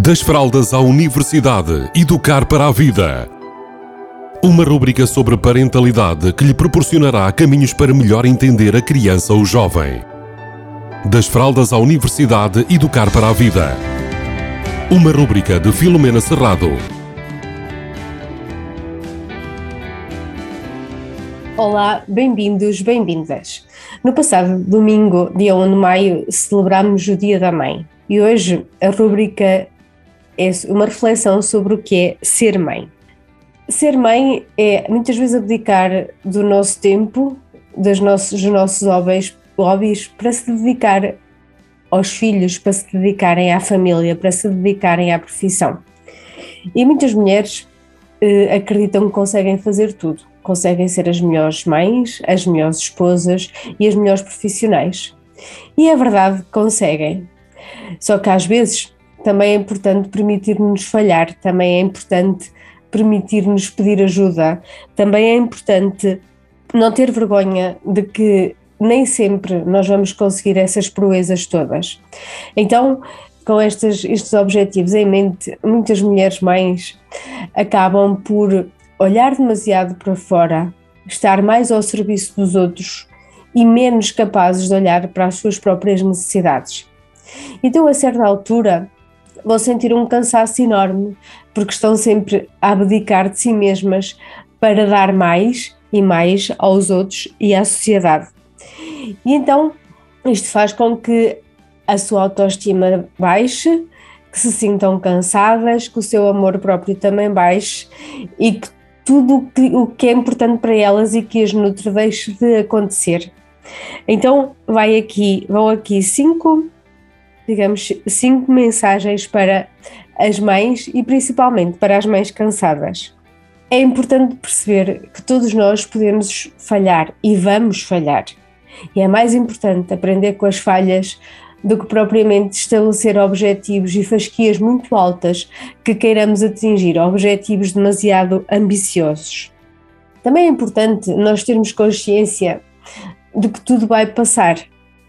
Das fraldas à universidade, educar para a vida. Uma rúbrica sobre parentalidade que lhe proporcionará caminhos para melhor entender a criança ou jovem. Das fraldas à universidade, educar para a vida. Uma rúbrica de Filomena Serrado. Olá, bem-vindos, bem-vindas. No passado domingo, dia 1 de maio, celebramos o Dia da Mãe e hoje a rúbrica é uma reflexão sobre o que é ser mãe. Ser mãe é muitas vezes abdicar do nosso tempo, dos nossos, dos nossos hobbies, hobbies para se dedicar aos filhos, para se dedicarem à família, para se dedicarem à profissão. E muitas mulheres eh, acreditam que conseguem fazer tudo, conseguem ser as melhores mães, as melhores esposas e as melhores profissionais. E é verdade que conseguem. Só que às vezes também é importante permitir-nos falhar, também é importante permitir-nos pedir ajuda, também é importante não ter vergonha de que nem sempre nós vamos conseguir essas proezas todas. Então, com estes, estes objetivos em mente, muitas mulheres mães acabam por olhar demasiado para fora, estar mais ao serviço dos outros e menos capazes de olhar para as suas próprias necessidades. Então, a certa altura, vão sentir um cansaço enorme, porque estão sempre a abdicar de si mesmas para dar mais e mais aos outros e à sociedade. E então isto faz com que a sua autoestima baixe, que se sintam cansadas, que o seu amor próprio também baixe e que tudo o que é importante para elas e que as nutre deixe de acontecer. Então vai aqui, vão aqui cinco digamos, cinco mensagens para as mães e principalmente para as mães cansadas. É importante perceber que todos nós podemos falhar e vamos falhar. E é mais importante aprender com as falhas do que propriamente estabelecer objetivos e fasquias muito altas que queiramos atingir, objetivos demasiado ambiciosos. Também é importante nós termos consciência de que tudo vai passar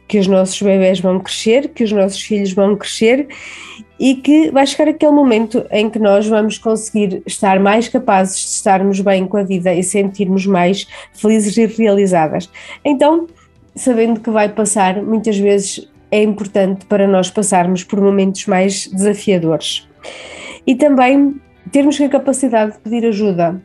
que os nossos bebés vão crescer, que os nossos filhos vão crescer e que vai chegar aquele momento em que nós vamos conseguir estar mais capazes de estarmos bem com a vida e sentirmos mais felizes e realizadas. Então, sabendo que vai passar, muitas vezes é importante para nós passarmos por momentos mais desafiadores. E também termos a capacidade de pedir ajuda,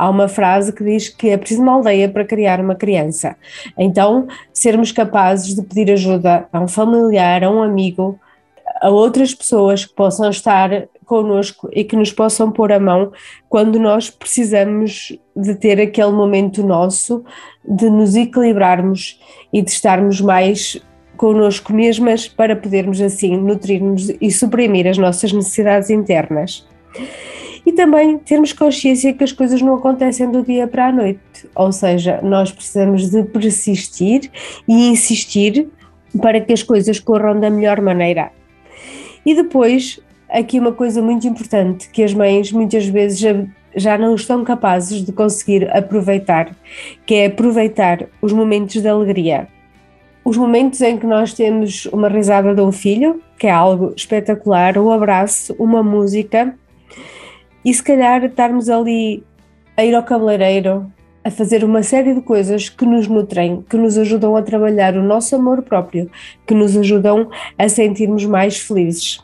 há uma frase que diz que é preciso uma aldeia para criar uma criança. Então, sermos capazes de pedir ajuda a um familiar, a um amigo, a outras pessoas que possam estar connosco e que nos possam pôr a mão quando nós precisamos de ter aquele momento nosso, de nos equilibrarmos e de estarmos mais connosco mesmas para podermos assim nutrir-nos e suprimir as nossas necessidades internas e também termos consciência que as coisas não acontecem do dia para a noite, ou seja, nós precisamos de persistir e insistir para que as coisas corram da melhor maneira. E depois, aqui uma coisa muito importante que as mães muitas vezes já, já não estão capazes de conseguir aproveitar, que é aproveitar os momentos de alegria. Os momentos em que nós temos uma risada de um filho, que é algo espetacular, um abraço, uma música, e se calhar estarmos ali a ir ao cabeleireiro, a fazer uma série de coisas que nos nutrem, que nos ajudam a trabalhar o nosso amor próprio, que nos ajudam a sentirmos mais felizes.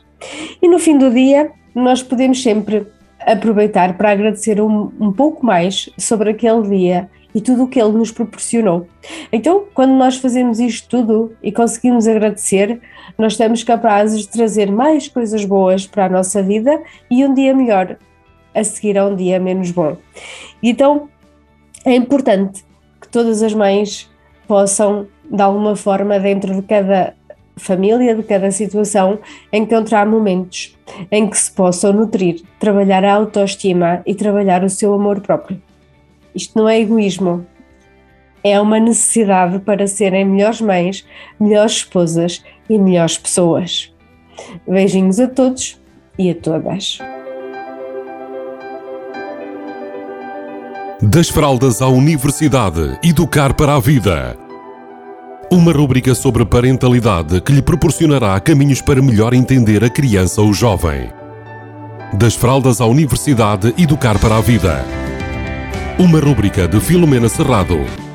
E no fim do dia, nós podemos sempre aproveitar para agradecer um, um pouco mais sobre aquele dia e tudo o que ele nos proporcionou. Então, quando nós fazemos isto tudo e conseguimos agradecer, nós estamos capazes de trazer mais coisas boas para a nossa vida e um dia melhor a seguir a um dia menos bom. Então é importante que todas as mães possam, de alguma forma, dentro de cada família, de cada situação, encontrar momentos em que se possam nutrir, trabalhar a autoestima e trabalhar o seu amor próprio. Isto não é egoísmo, é uma necessidade para serem melhores mães, melhores esposas e melhores pessoas. Beijinhos a todos e a todas. Das fraldas à universidade, educar para a vida. Uma rúbrica sobre parentalidade que lhe proporcionará caminhos para melhor entender a criança ou jovem. Das fraldas à universidade, educar para a vida. Uma rúbrica de Filomena Serrado.